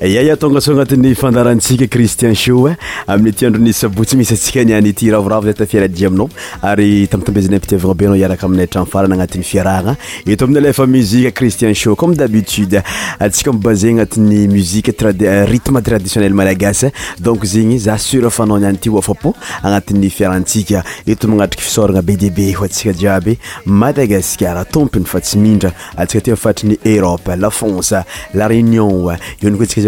aia tongaso agnatiny fandarantsika cristien sho a aminy aty andronisbo tsy misy tsika nianyyraoaaitainel maaayaa tsika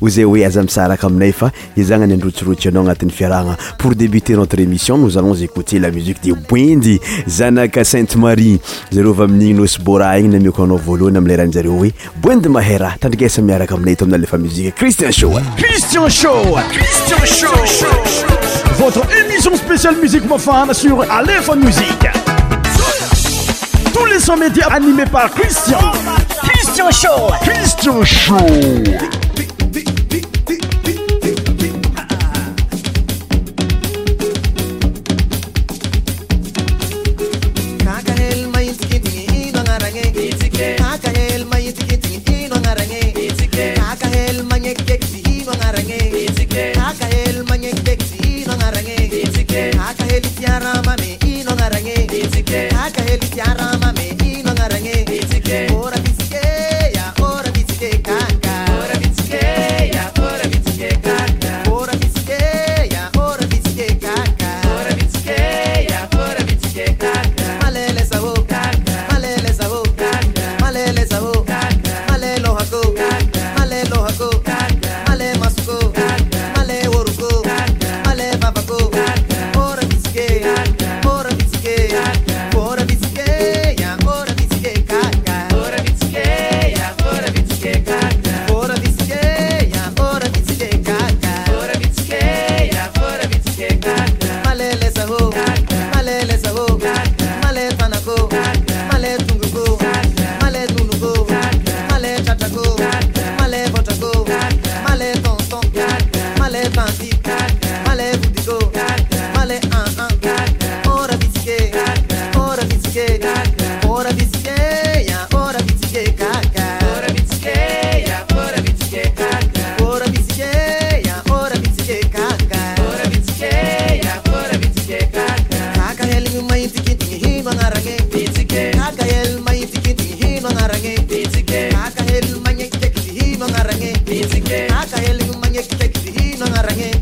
ozay hoe aza misaaraka aminay fa i zagnany androtsiroty anao agnatin'ny fiarahagna pour débuter notre émission noz alonz écouter la muzique de boendy zanaka sainte marie zareo va amin'igny nosy borah igny namiokonao voalohany amile rahan'zareo hoe boendy mahay rah tandrikasa miaraka aminay atao amina alefa mizike cristian showcrstianoin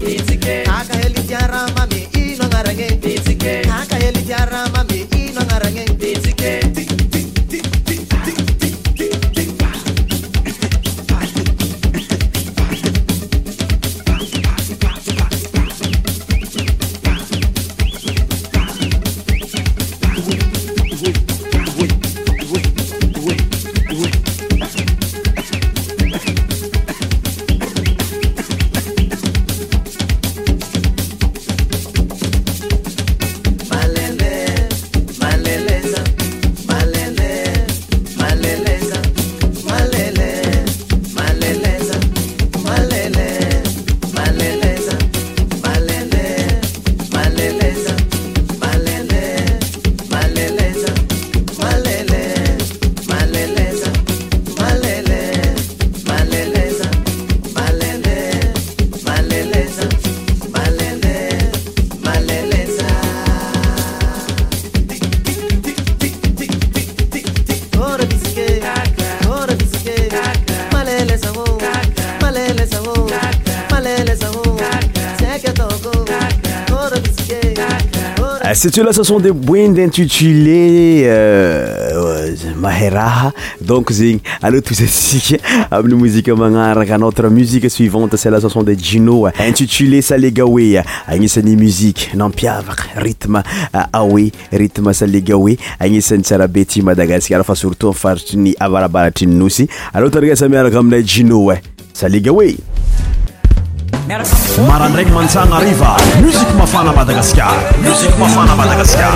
a again. t euh, euh, euh, ah la canson de boin de intitué maharaha donc zegny alea tosysika amin'y mosike manaraka notre musie suivante c la canson de jino intitulé salegawa agnisany musike nampiavaka rytme aoe rytme salegahwa agnisany sarabeti madagasikarafa surtout amfaritryny avarabaratry ny nosy alea taraasa maaraka aminay jino e salegawa marandragny mantsana ariva muziko mafana madagasikarakmafaamadagaska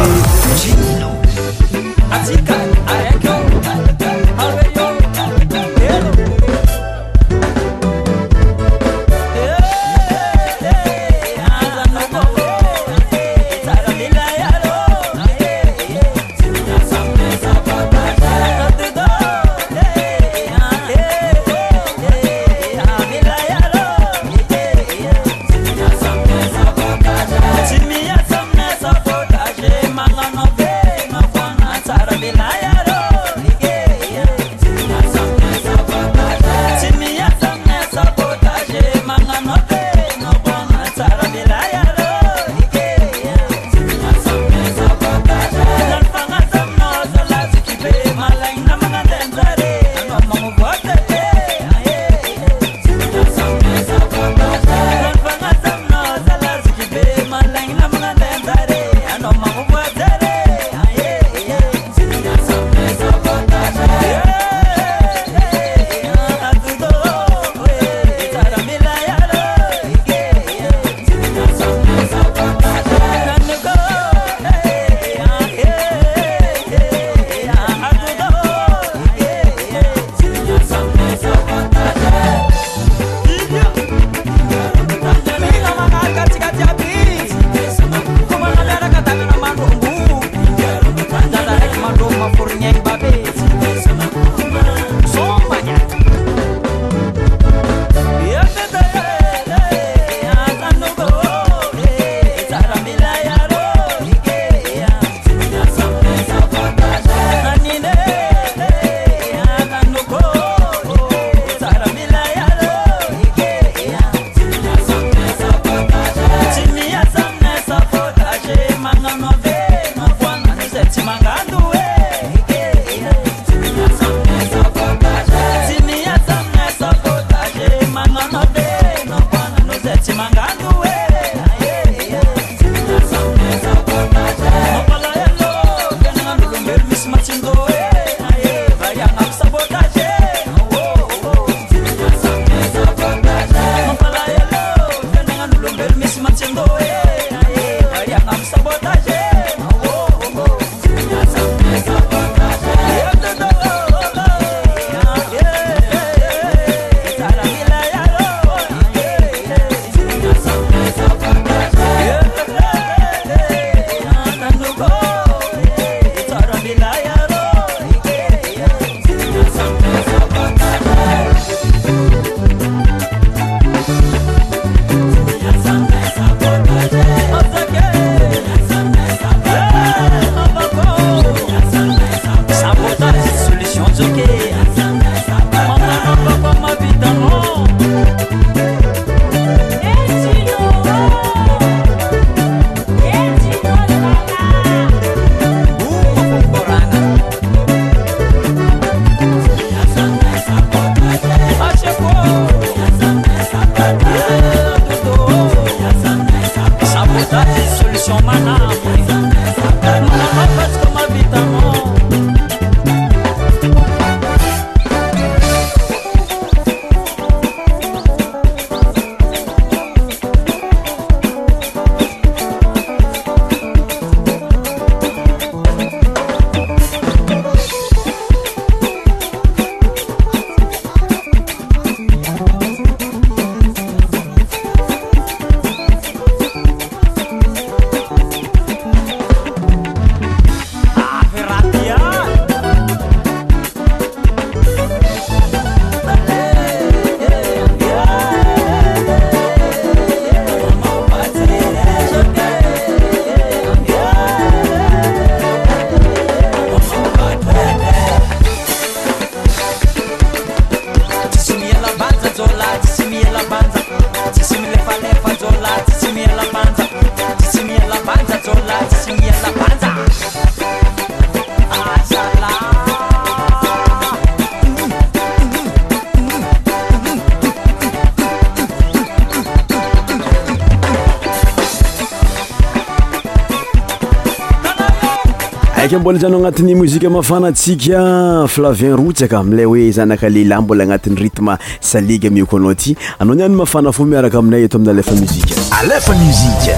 mbola tzano agnatin'ny mozika mafanantsika flavin rotsaka amila hoe zanaka lela mbola agnatin'ny rytme salege mioko anao aty anao ni any mafana fo miaraka aminay etao amin'ny alefa mozika alefa muzikai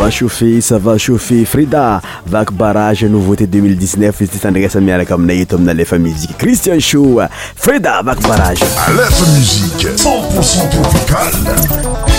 vachaufet sava chauffet freda vak barage nouveauté 2019 izy te tandrairasa miaraka aminay eto amina alefa muziqe cristian sho freda vak baragefami onpositropicale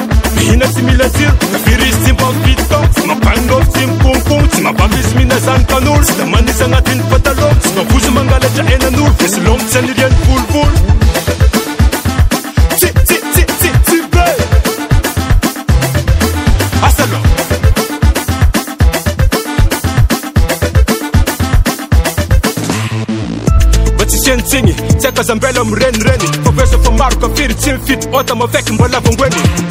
s miasro firyizy tsy mba mifity ta tsy mapaninof tsy mikonokono tsy mampakizy mihinazanykanolo sy da manisy agnatin'ny vataloo tsy mavozy mangalatra enan'olo da sy lomotsy aniriany voloolotsb fa tsy sntsgny tsy aika azambela amrenireny fôvisa fa maroka firy tsy mifitro ôta mafaky mbalavangoe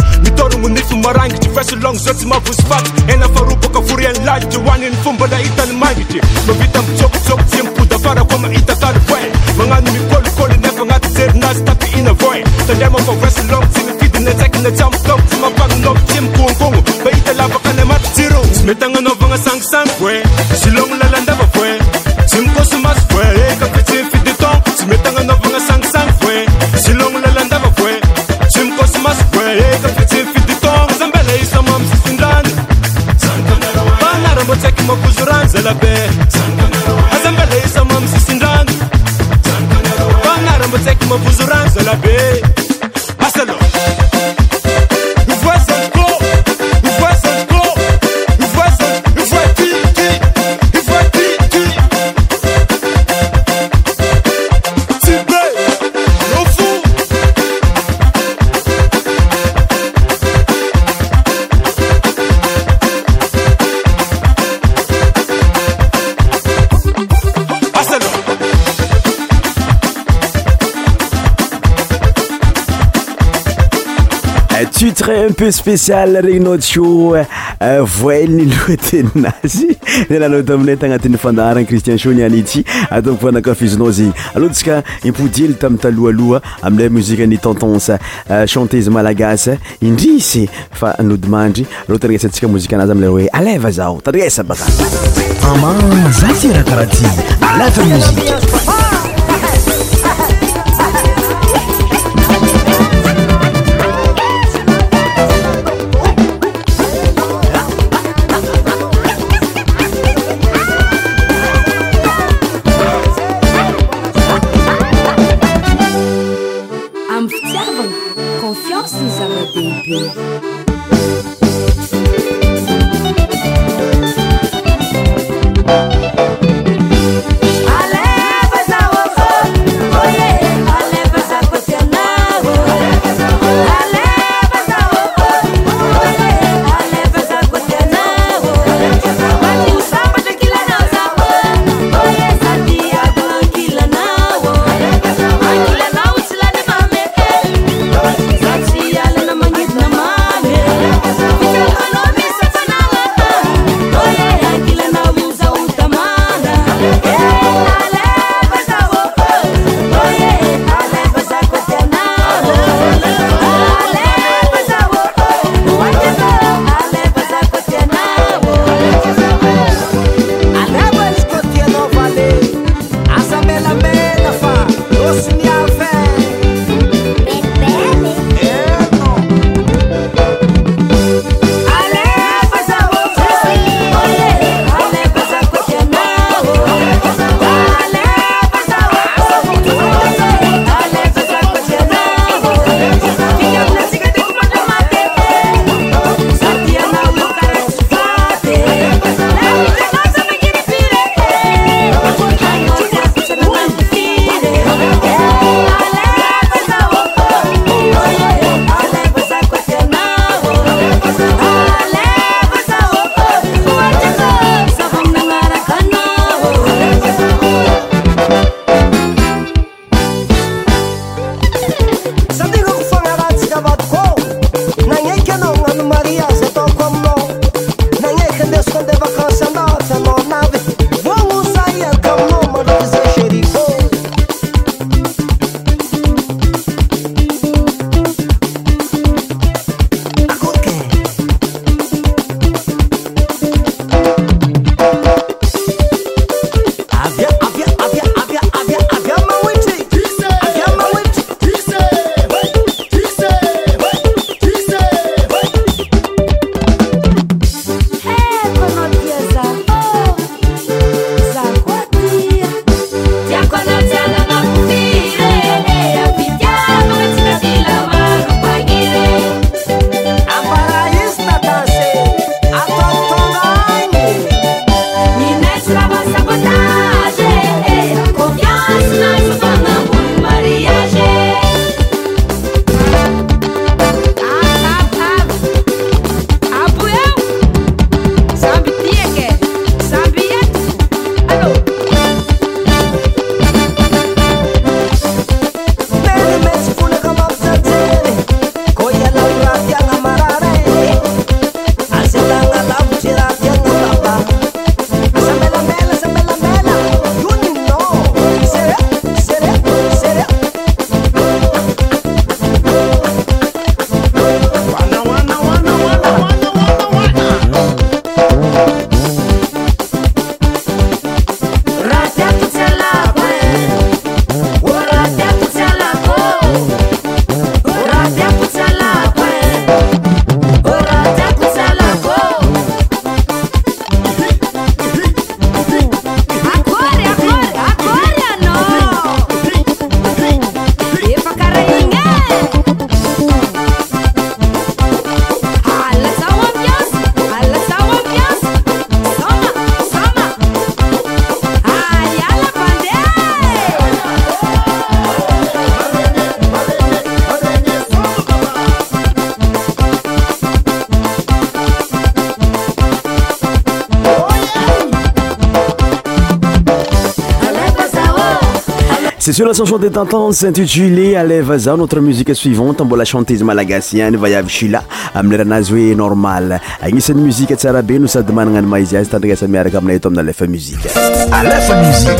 suma rangi tifeso long zote mavusfat ena faruboka furianlaji wanin fumbala italimangi ti mavita mitsokitsoko timpudafara kwa mahita talvoe magnano mikôlikôly nefa agnaty jerinazy tapy ina voe tandriamako veso long tsy na tsaikina tsy amitaoko tsy mampaninoko tsy Ba ita lavaka any amaty jiro tsy mety agnanaovagna sangisangy voe silogno spéial regninao yo euh, vonyloateniazy nanaotaminay tanati'y fandaharany cristien shonianity atako anakafizinao zegny aloatatsika ipodyely tamiy talohaloha amile mozikany tentense euh, chantezy malagasa indrisy fa anodimandry oatarn esantsika mozika anazy amle hoe aleva zao tariesa baaazasrahakarahaty ila cancanté dtantanse intitulé aleva zao notre musique suivante mbola chantese malagasiany vayavy shula amin'ny ranazy hoe normal agnisan'ny muzike tsarabe no sady manana any maizy azy tandrignasa miaraka aminay eto amina alefa muzike alamsi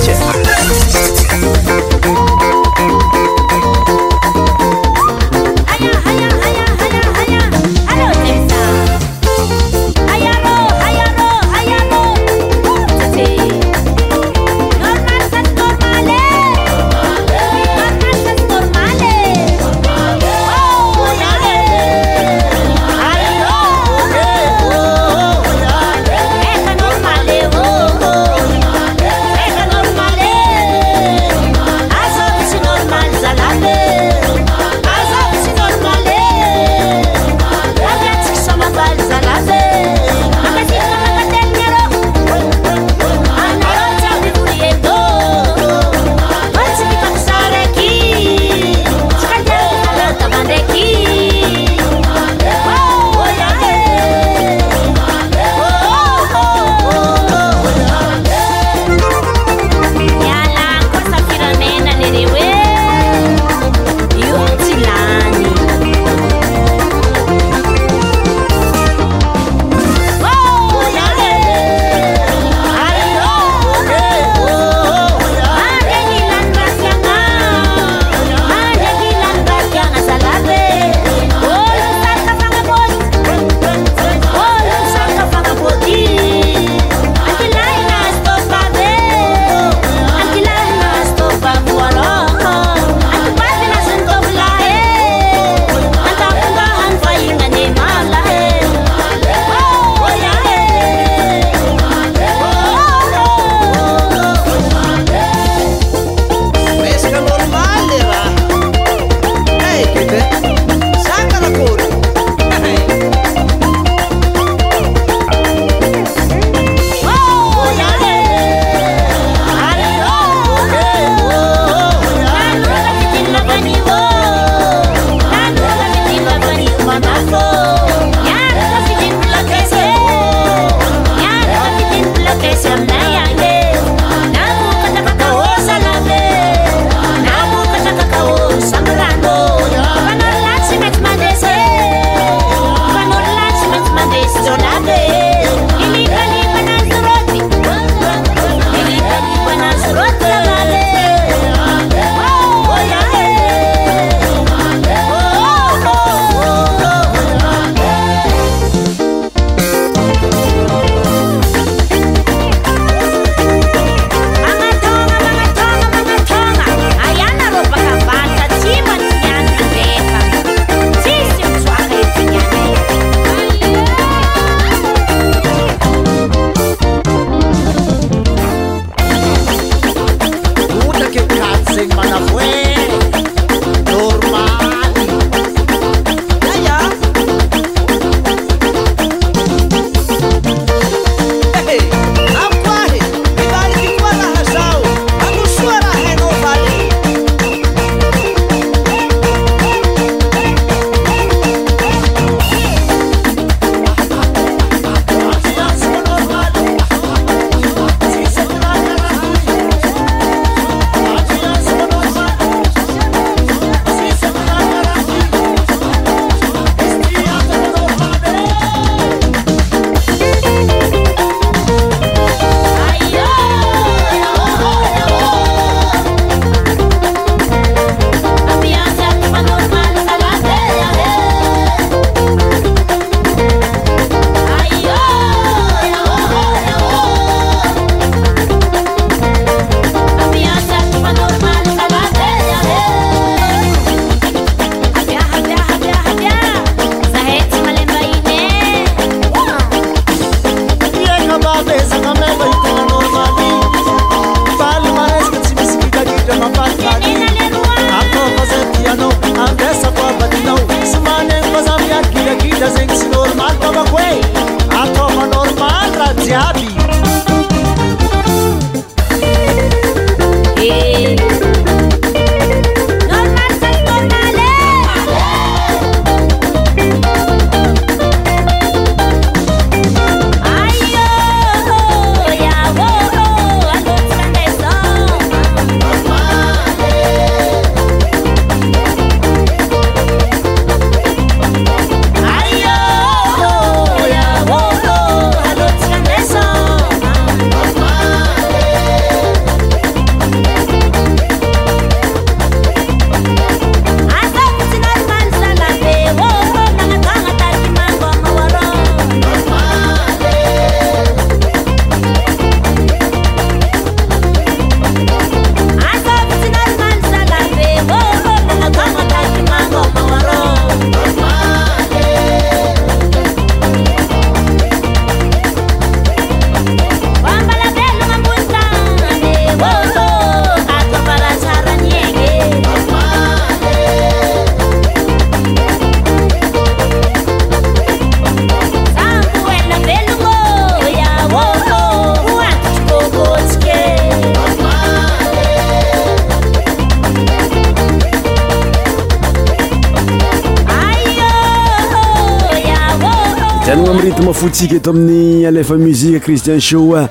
ritme fotsika eto amin'ny alefa muzika kristian shoa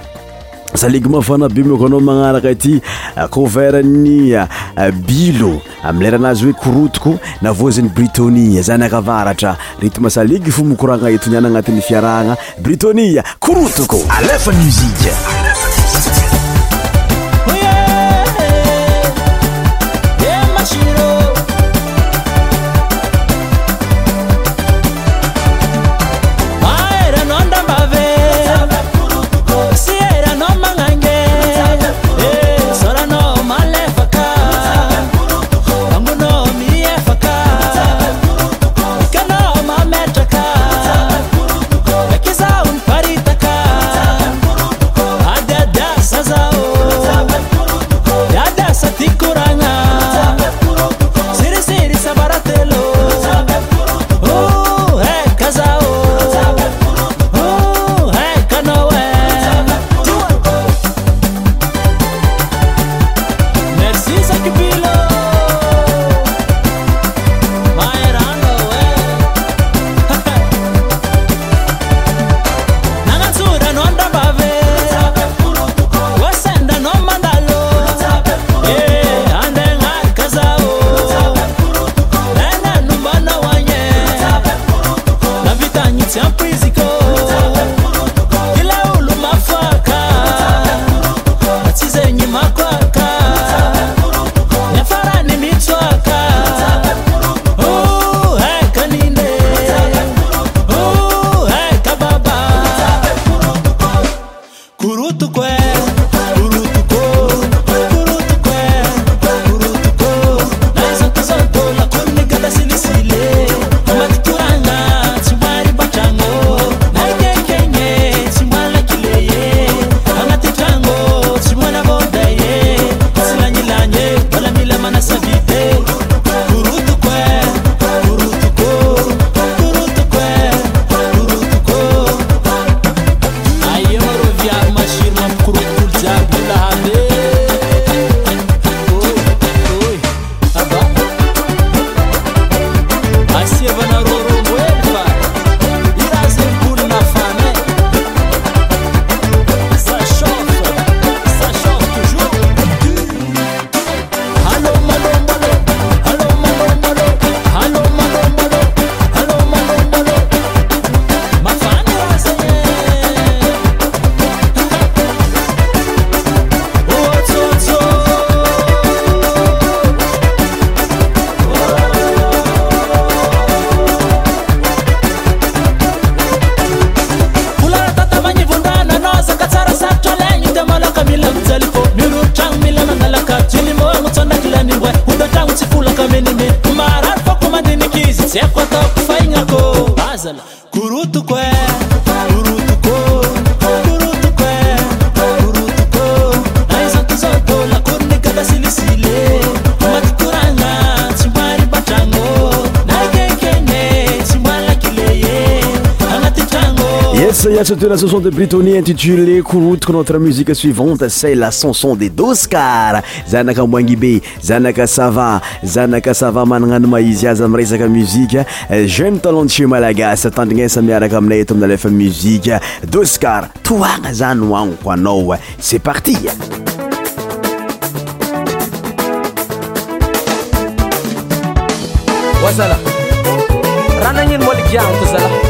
saligy mafana be mako anao magnaraka aty koverni bilo ami leranazy hoe korotiko navozany britonia zany akavaratra ritme saligy fomokouragna eto niana agnatin'ny fiarahagna britonia korotiko alefa muzika la chanson de Brittany intitulée Kourout. notre musique suivante, c'est la chanson des d'Oscar. Zanaka Mwangibe, Zanaka Sava, Zanaka Sava managna ny maizy azy amin'ny resaka muzika. Jeune talentueux malagasy tandrignesa miaraka aminay eto amin'ny alefa musique d'Oscar. toi zany ho agniko anao. C'est parti. Wasala. Ranagnino moaligiagniko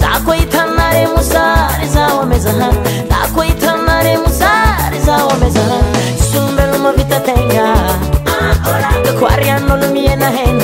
zakोitanaremusarizaa mez zakitanaremusarizaवa mez sunbelumavitatengaquariannolumienahen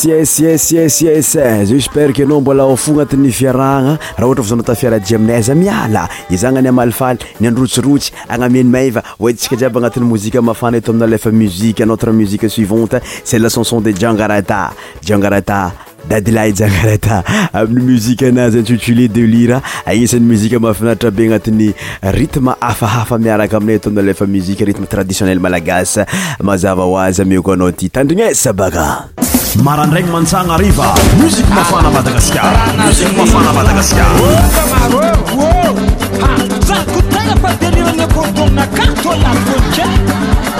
ssss zesper keanao mbola fo anatin'ny fiaragna raha ôhatra zanaotafiaraji aminzamiala zany mafay arotsii natyaanoeaaaiaoiaaetraditionel malagas mazava oazy mko anao ty tandrignesa baka marandraigny mantsagna ariva mozike mafana vadagasikara mosik mafana vadagasikarazanykotana faderivany boboninakantolavonita a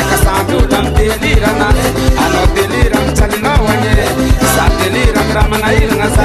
ekasadudan tilirana alatiliranjalinawane satiliranramanailngasa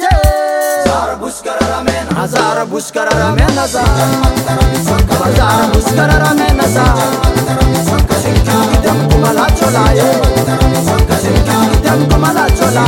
buscarara mena Azara buscarara mena sa Bazara buscarara mena sa Sinki idam kumala chola ye Sinki idam kumala chola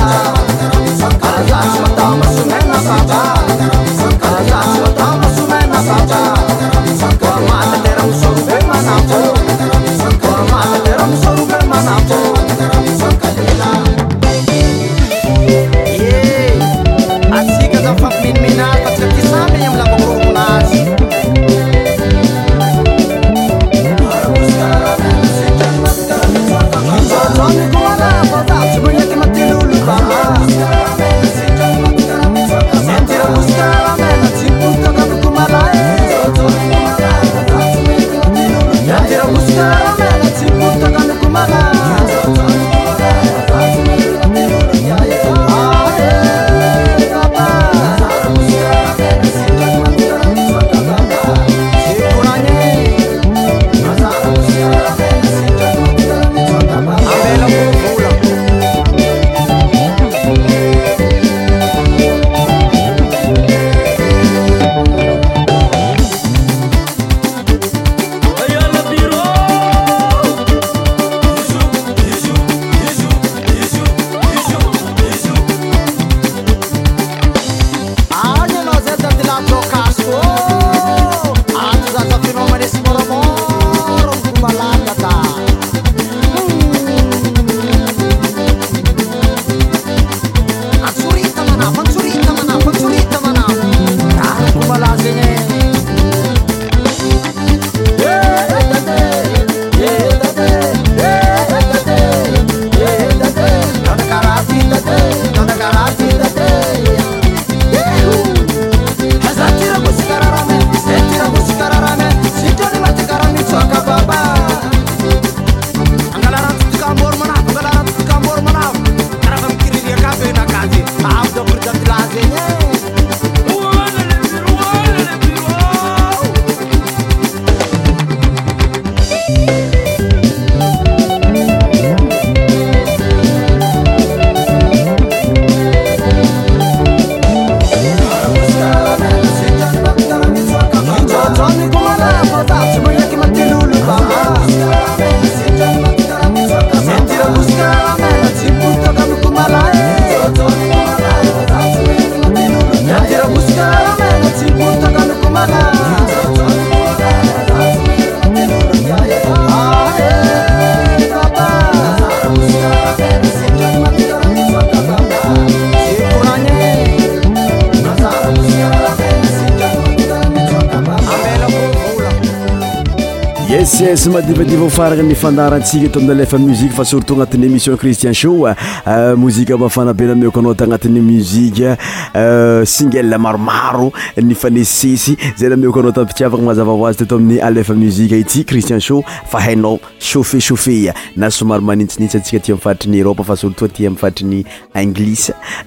sy madivadivaofarana ny fandaratsika eto amin'y alefa muzika fa surtot agnatin'y émission cristian sho ah, ah, mozika ma afanabe namiokanao t agnatin'ny muzika ah, syngel maromaro ny fanesisesy zay namiokoanao tampitsiavana mahazavaoazy teto amin'ny alefa muzika ity cristian sho fa hainao chafet chaufea na somary manitsinintsy atsika ty ami faritry ny eropa fa surto ty am' faritryny inglis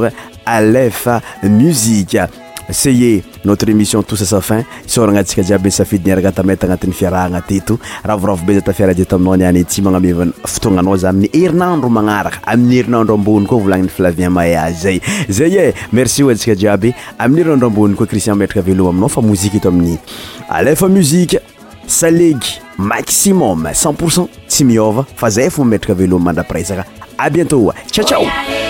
yenotreémission tossafinonatsikaiay sfinaktytanatyfiahantaeeirkoaniy lavien mhayaaicent pourcentyetrakenritôtata